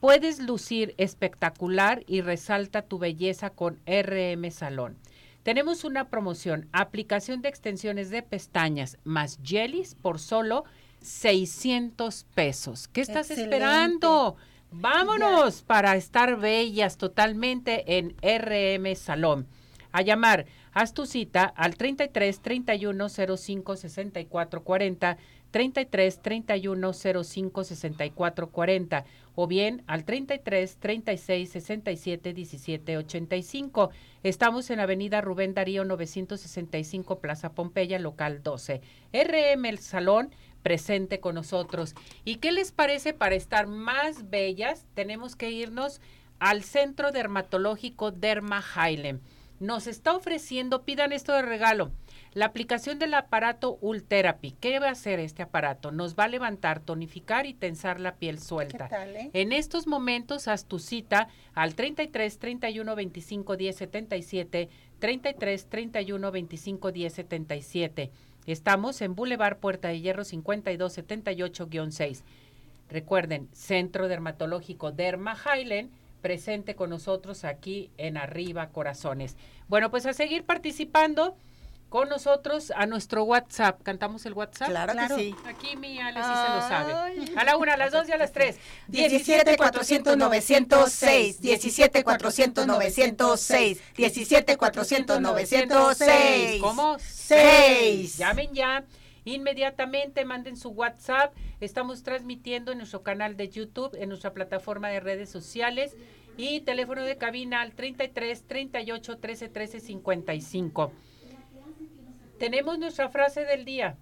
puedes lucir espectacular y resalta tu belleza con RM Salón. Tenemos una promoción, aplicación de extensiones de pestañas más jellies por solo 600 pesos. ¿Qué estás esperando? Vámonos para estar bellas totalmente en RM Salón. A llamar, haz tu cita al 33 31 05 64 40 33 31 05 64 40 o bien al 33 36 67 17 85. Estamos en Avenida Rubén Darío 965 Plaza Pompeya, local 12. RM El Salón presente con nosotros. ¿Y qué les parece para estar más bellas? Tenemos que irnos al Centro Dermatológico Derma Hailem. Nos está ofreciendo, pidan esto de regalo, la aplicación del aparato Ultherapy. ¿Qué va a hacer este aparato? Nos va a levantar, tonificar y tensar la piel suelta. eh? En estos momentos haz tu cita al 33 31 25 10 77, 33 31 25 10 77. Estamos en Boulevard Puerta de Hierro 5278-6. Recuerden, Centro Dermatológico Derma Highland, presente con nosotros aquí en Arriba Corazones. Bueno, pues a seguir participando con nosotros a nuestro WhatsApp. ¿Cantamos el WhatsApp? Claro, que sí. Aquí mi Ale sí se lo sabe. A la una, a las dos y a las tres. 17 400 906, 17 400 906, 17 400 906. ¿Cómo? Seis. Llamen ya. Inmediatamente manden su WhatsApp. Estamos transmitiendo en nuestro canal de YouTube, en nuestra plataforma de redes sociales y teléfono de cabina al 33 38 13 13 55. Tenemos nuestra frase del día.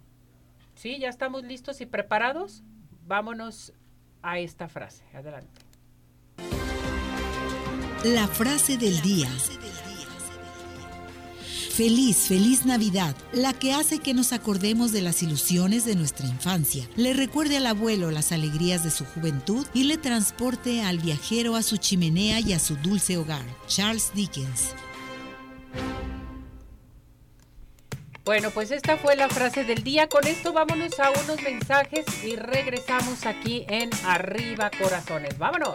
¿Sí? ¿Ya estamos listos y preparados? Vámonos a esta frase. Adelante. La frase del día. Feliz, feliz Navidad, la que hace que nos acordemos de las ilusiones de nuestra infancia, le recuerde al abuelo las alegrías de su juventud y le transporte al viajero a su chimenea y a su dulce hogar. Charles Dickens. Bueno, pues esta fue la frase del día. Con esto vámonos a unos mensajes y regresamos aquí en Arriba Corazones. Vámonos.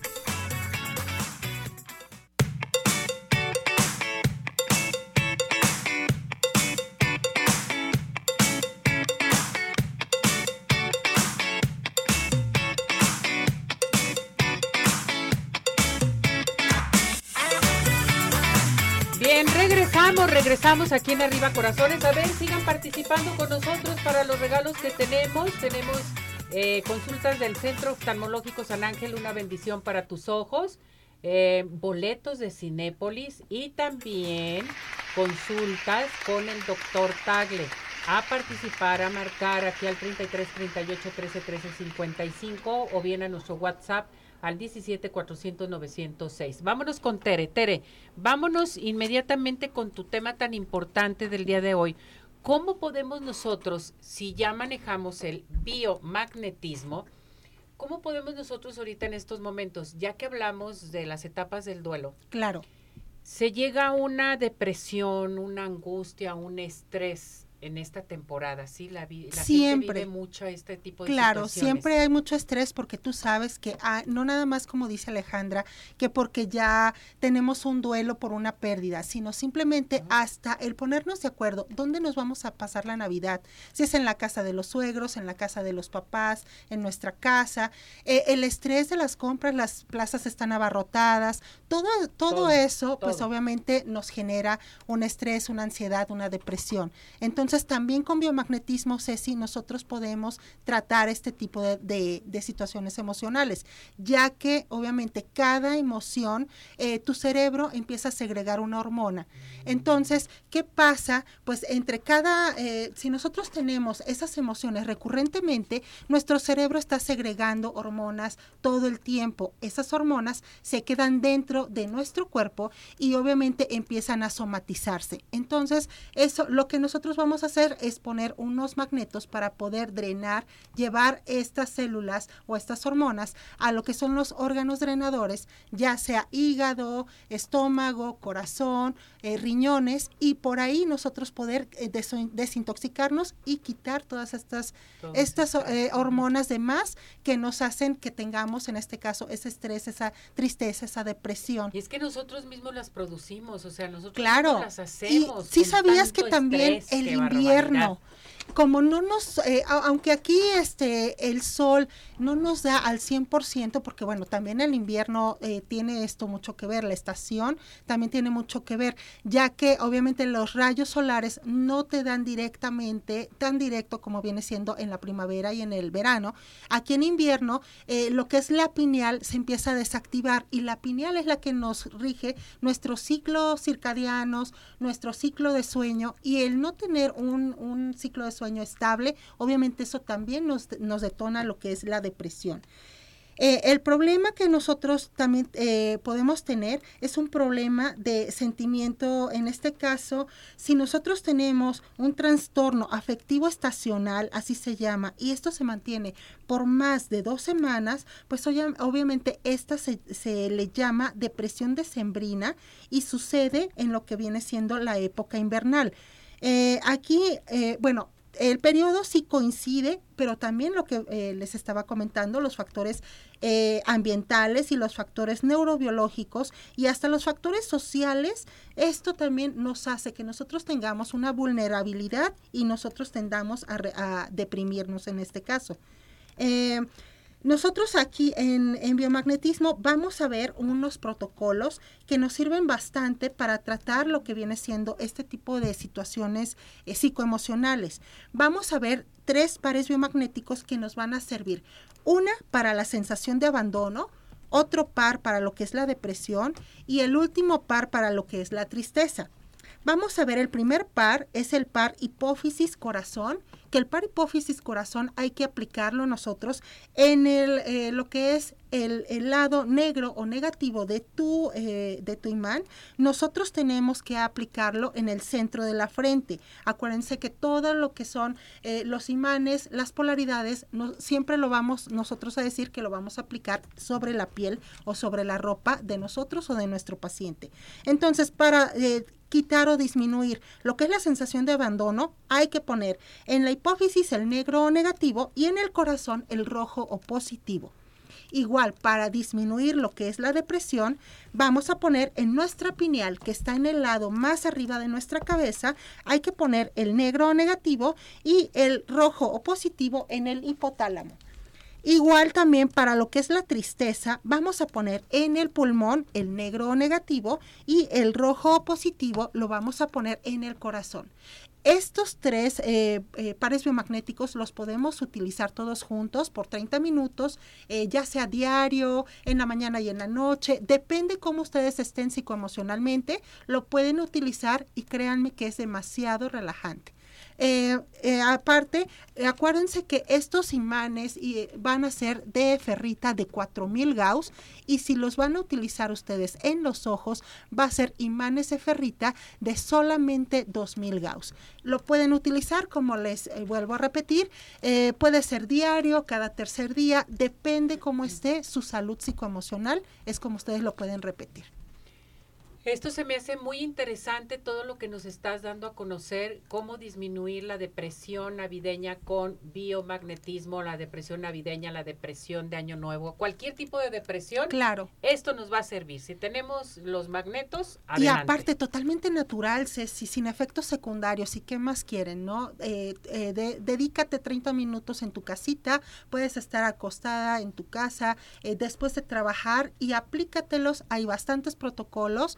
Regresamos, aquí en Arriba Corazones. A ver, sigan participando con nosotros para los regalos que tenemos. Tenemos eh, consultas del Centro Oftalmológico San Ángel, una bendición para tus ojos. eh, boletos de Cinépolis y también consultas con el doctor Tagle. A participar, a marcar aquí al 33 38 13 13 55 o bien a nuestro WhatsApp al 17 400 906. Vámonos con Tere. Tere, vámonos inmediatamente con tu tema tan importante del día de hoy. ¿Cómo podemos nosotros, si ya manejamos el biomagnetismo, cómo podemos nosotros ahorita en estos momentos, ya que hablamos de las etapas del duelo, Claro. se llega a una depresión, una angustia, un estrés en esta temporada, ¿sí? La, la siempre. gente vive mucho este tipo de Claro, siempre hay mucho estrés porque tú sabes que ah, no nada más como dice Alejandra, que porque ya tenemos un duelo por una pérdida, sino simplemente hasta el ponernos de acuerdo, ¿dónde nos vamos a pasar la Navidad? Si es en la casa de los suegros, en la casa de los papás, en nuestra casa, eh, el estrés de las compras, las plazas están abarrotadas, todo, todo, eso, pues obviamente nos genera un estrés, una ansiedad, una depresión. Entonces, entonces, también con biomagnetismo, Ceci, nosotros podemos tratar este tipo de, situaciones emocionales, ya que obviamente cada emoción, eh, tu cerebro empieza a segregar una hormona. Entonces, ¿qué pasa? Pues entre cada, eh, si nosotros tenemos esas emociones recurrentemente, nuestro cerebro está segregando hormonas todo el tiempo. Esas hormonas se quedan dentro de nuestro cuerpo y obviamente empiezan a somatizarse. Entonces, eso, lo que nosotros vamos hacer es poner unos magnetos para poder drenar, llevar estas células o estas hormonas a lo que son los órganos drenadores, ya sea hígado, estómago, corazón, eh, riñones, y por ahí nosotros poder eh, desintoxicarnos y quitar todas estas, estas eh, hormonas de más que nos hacen que tengamos en este caso ese estrés, esa tristeza, esa depresión. Y es que nosotros mismos las producimos, o sea, nosotros claro. las hacemos. Y sí sabías que también el invierno como no nos, eh, aunque aquí este, el sol no nos da al 100%, porque bueno, también el invierno eh, tiene esto mucho que ver, la estación también tiene mucho que ver, ya que obviamente los rayos solares no te dan directamente, tan directo como viene siendo en la primavera y en el verano. Aquí en invierno, eh, lo que es la pineal se empieza a desactivar y la pineal es la que nos rige nuestro ciclo circadianos, nuestro ciclo de sueño y el no tener un, un ciclo de sueño estable, obviamente eso también nos, nos detona lo que es la depresión. Eh, el problema que nosotros también eh, podemos tener es un problema de sentimiento, en este caso, si nosotros tenemos un trastorno afectivo estacional, así se llama, y esto se mantiene por más de dos semanas, pues obviamente esta se, le llama depresión decembrina y sucede en lo que viene siendo la época invernal. Eh, aquí, bueno, el periodo sí coincide, pero también lo que eh, les estaba comentando, los factores eh, ambientales y los factores neurobiológicos y hasta los factores sociales, esto también nos hace que nosotros tengamos una vulnerabilidad y nosotros tendamos a, deprimirnos en este caso. Eh, nosotros aquí en, biomagnetismo vamos a ver unos protocolos que nos sirven bastante para tratar lo que viene siendo este tipo de situaciones eh, psicoemocionales. Vamos a ver tres pares biomagnéticos que nos van a servir. Una para la sensación de abandono, otro par para lo que es la depresión y el último par para lo que es la tristeza. Vamos a ver el primer par, es el par hipófisis corazón que el par hipófisis corazón hay que aplicarlo nosotros en el, eh, lo que es el, lado negro o negativo de tu, eh, de tu imán, nosotros tenemos que aplicarlo en el centro de la frente. Acuérdense que todo lo que son eh, los imanes, las polaridades, no, siempre lo vamos nosotros a decir que lo vamos a aplicar sobre la piel o sobre la ropa de nosotros o de nuestro paciente. Entonces, para quitar o disminuir lo que es la sensación de abandono, hay que poner en la hipófisis el negro o negativo y en el corazón el rojo o positivo. Igual, para disminuir lo que es la depresión, vamos a poner en nuestra pineal, que está en el lado más arriba de nuestra cabeza, hay que poner el negro o negativo y el rojo o positivo en el hipotálamo. Igual también para lo que es la tristeza, vamos a poner en el pulmón el negro o negativo y el rojo o positivo lo vamos a poner en el corazón. Estos tres eh, eh, pares biomagnéticos los podemos utilizar todos juntos por 30 minutos, eh, ya sea diario, en la mañana y en la noche, depende cómo ustedes estén psicoemocionalmente, lo pueden utilizar y créanme que es demasiado relajante. Eh, eh, aparte, acuérdense que estos imanes van a ser de ferrita de 4000 Gauss y si los van a utilizar ustedes en los ojos, va a ser imanes de ferrita de solamente 2000 Gauss. Lo pueden utilizar, como les eh, vuelvo a repetir, puede ser diario, cada tercer día, depende cómo esté su salud psicoemocional, es como ustedes lo pueden repetir. Esto se me hace muy interesante todo lo que nos estás dando a conocer, cómo disminuir la depresión navideña con biomagnetismo, la depresión navideña, la depresión de Año Nuevo, cualquier tipo de depresión. Claro. Esto nos va a servir. Si tenemos los magnetos, adelante. Y aparte, totalmente natural, Ceci, sin efectos secundarios. ¿Y qué más quieren, no? Eh, eh, dedícate 30 minutos en tu casita, puedes estar acostada en tu casa eh, después de trabajar y aplícatelos. Hay bastantes protocolos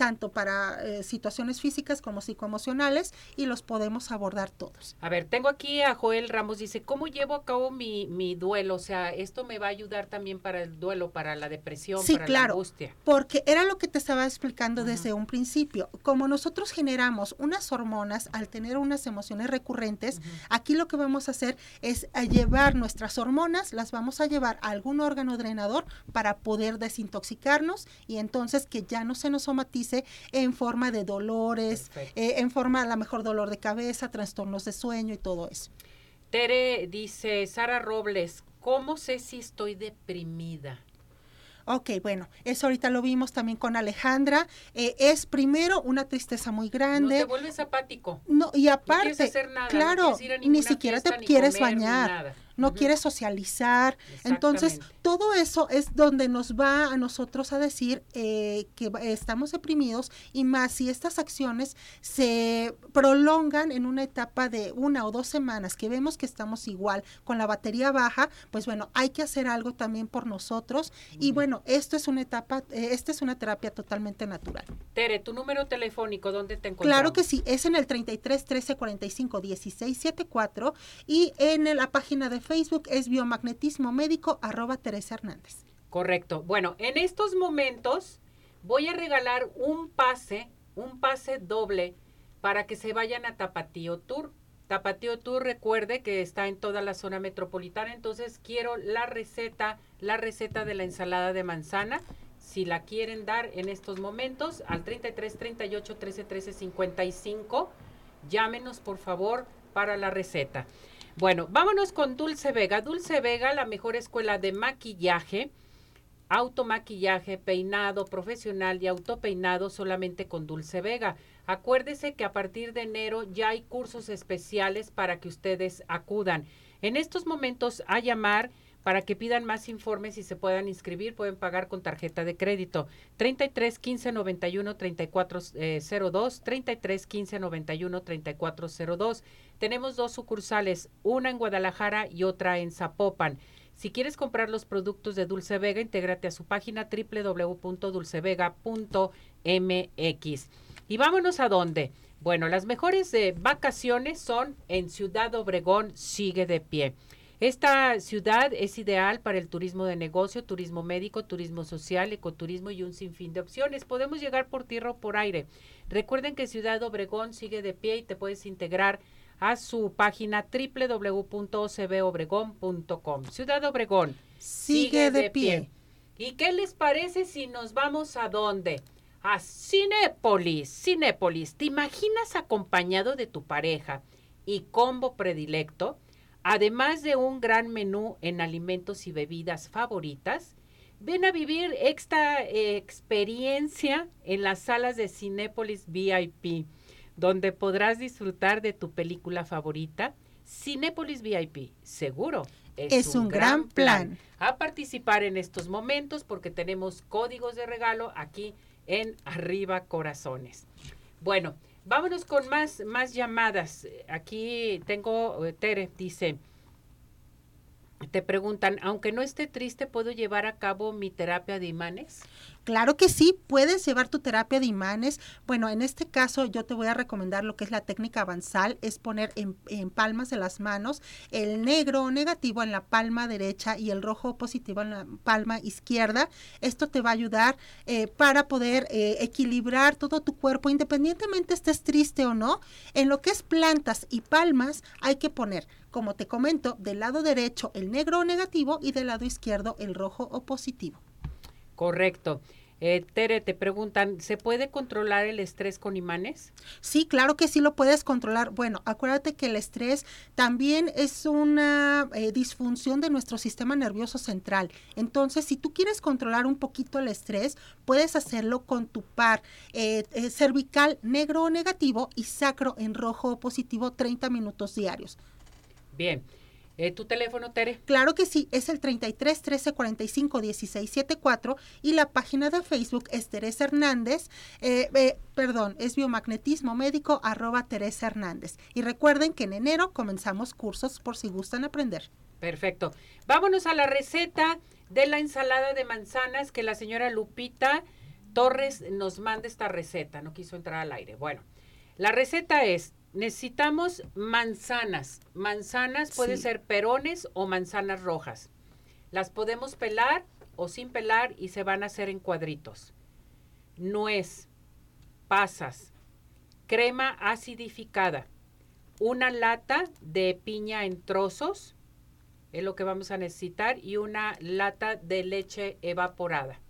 tanto para eh, situaciones físicas como psicoemocionales y los podemos abordar todos. A ver, tengo aquí a Joel Ramos, dice, ¿cómo llevo a cabo mi, mi duelo? O sea, esto me va a ayudar también para el duelo, para la depresión, sí, para claro, la angustia. Porque era lo que te estaba explicando desde un principio. Como nosotros generamos unas hormonas al tener unas emociones recurrentes, aquí lo que vamos a hacer es a llevar nuestras hormonas, las vamos a llevar a algún órgano drenador para poder desintoxicarnos y entonces que ya no se nos somatice en forma de dolores, eh, en forma a lo mejor dolor de cabeza, trastornos de sueño y todo eso. Tere dice, Sara Robles, ¿cómo sé si estoy deprimida? Ok, bueno, eso ahorita lo vimos también con Alejandra. Eh, es primero una tristeza muy grande. No te vuelves apático. No, y aparte, claro, ni siquiera te quieres bañar no quiere socializar. Entonces, todo eso es donde nos va a nosotros a decir eh, que estamos deprimidos y más si estas acciones se prolongan en una etapa de una o dos semanas, que vemos que estamos igual con la batería baja, pues bueno, hay que hacer algo también por nosotros. Y bueno, esto es una etapa, eh, esta es una terapia totalmente natural. Tere, tu número telefónico, ¿dónde te encuentras? Claro que sí, es en el 33 13 45 16 74 y en la página de Facebook es biomagnetismo médico arroba Teresa Hernández. Correcto. Bueno, en estos momentos voy a regalar un pase, un pase doble para que se vayan a Tapatío Tour. Tapatío Tour, recuerde que está en toda la zona metropolitana, entonces quiero la receta, la receta de la ensalada de manzana. Si la quieren dar en estos momentos, al 33 38 13 13 55, llámenos por favor para la receta. Bueno, vámonos con Dulce Vega. Dulce Vega, la mejor escuela de maquillaje, automaquillaje, peinado profesional y autopeinado solamente con Dulce Vega. Acuérdese que a partir de enero ya hay cursos especiales para que ustedes acudan. En estos momentos a llamar para que pidan más informes y se puedan inscribir, pueden pagar con tarjeta de crédito. 33 15 91 34 02, 33 15 91 34 02. Tenemos dos sucursales, una en Guadalajara y otra en Zapopan. Si quieres comprar los productos de Dulce Vega, intégrate a su página www.dulcevega.mx. Y vámonos a dónde. Bueno, las mejores eh, vacaciones son en Ciudad Obregón, sigue de pie. Esta ciudad es ideal para el turismo de negocio, turismo médico, turismo social, ecoturismo y un sinfín de opciones. Podemos llegar por tierra o por aire. Recuerden que Ciudad Obregón sigue de pie y te puedes integrar a su página www.cbobregón.com. Ciudad Obregón sigue, de, pie. ¿Y qué les parece si nos vamos a dónde? A Cinépolis. Cinépolis, ¿te imaginas acompañado de tu pareja y combo predilecto? Además de un gran menú en alimentos y bebidas favoritas, ven a vivir esta experiencia en las salas de Cinépolis VIP, donde podrás disfrutar de tu película favorita. Cinépolis VIP, seguro. Es, un, gran plan. A participar en estos momentos porque tenemos códigos de regalo aquí en Arriba Corazones. Bueno, Vámonos con más, más llamadas. Aquí tengo, eh, Tere dice, te preguntan, aunque no esté triste, ¿puedo llevar a cabo mi terapia de imanes? Claro que sí, puedes llevar tu terapia de imanes. Bueno, en este caso yo te voy a recomendar lo que es la técnica avanzal, es poner en, palmas de las manos el negro negativo en la palma derecha y el rojo positivo en la palma izquierda. Esto te va a ayudar eh, para poder eh, equilibrar todo tu cuerpo, independientemente estés triste o no. En lo que es plantas y palmas hay que poner, como te comento, del lado derecho el negro negativo y del lado izquierdo el rojo o positivo. Correcto. Eh, Tere, te preguntan, ¿se puede controlar el estrés con imanes? Sí, claro que sí lo puedes controlar. Bueno, acuérdate que el estrés también es una eh, disfunción de nuestro sistema nervioso central. Entonces, si tú quieres controlar un poquito el estrés, puedes hacerlo con tu par eh, cervical negro o negativo y sacro en rojo o positivo 30 minutos diarios. Bien. Eh, ¿Tu teléfono, Tere? Claro que sí, es el 33 13 45 16 74 y la página de Facebook es Teresa Hernández, eh, eh, perdón, es biomagnetismo médico arroba Teresa Hernández. Y recuerden que en enero comenzamos cursos por si gustan aprender. Perfecto. Vámonos a la receta de la ensalada de manzanas que la señora Lupita Torres nos manda esta receta. No quiso entrar al aire. Bueno, la receta es necesitamos manzanas. Manzanas puede ser perones o manzanas rojas. Las podemos pelar o sin pelar y se van a hacer en cuadritos. Nuez, pasas, crema acidificada, una lata de piña en trozos, es lo que vamos a necesitar, y una lata de leche evaporada.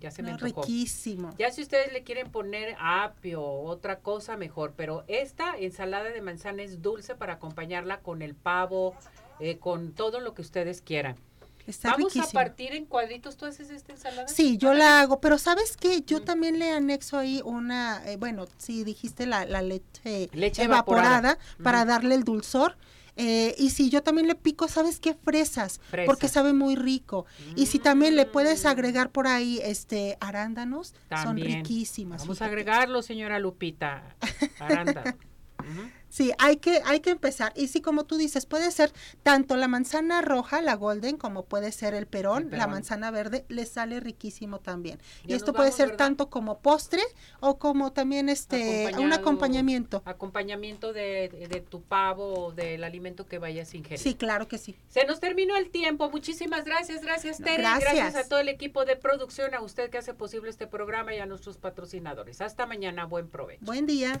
Ya se me tocó. Riquísimo. Ya si ustedes le quieren poner apio o otra cosa, mejor. Pero esta ensalada de manzana es dulce para acompañarla con el pavo, eh, con todo lo que ustedes quieran. Está Vamos a partir en cuadritos. ¿Tú haces esta ensalada? Sí, yo la hago, pero ¿sabes qué? Yo también le anexo ahí una, eh, bueno, si dijiste la, leche, evaporada, para darle el dulzor. Eh, y si yo también le pico, ¿sabes qué? Fresas, porque sabe muy rico. Y si también le puedes mm. agregar por ahí este arándanos, son riquísimas. Vamos a agregarlo, señora Lupita. [laughs] Arándanos. Sí, hay que, hay que empezar. Y sí, como tú dices, puede ser tanto la manzana roja, la golden, como puede ser el perón, la manzana verde, le sale riquísimo también. y esto puede ser tanto como postre o como también este un acompañamiento. Acompañamiento de, de, tu pavo o del alimento que vayas a ingerir. Sí, claro que sí. Se nos terminó el tiempo. Muchísimas gracias, gracias Tere. Gracias. gracias a todo el equipo de producción, a usted que hace posible este programa y a nuestros patrocinadores. Hasta mañana, buen provecho. Buen día.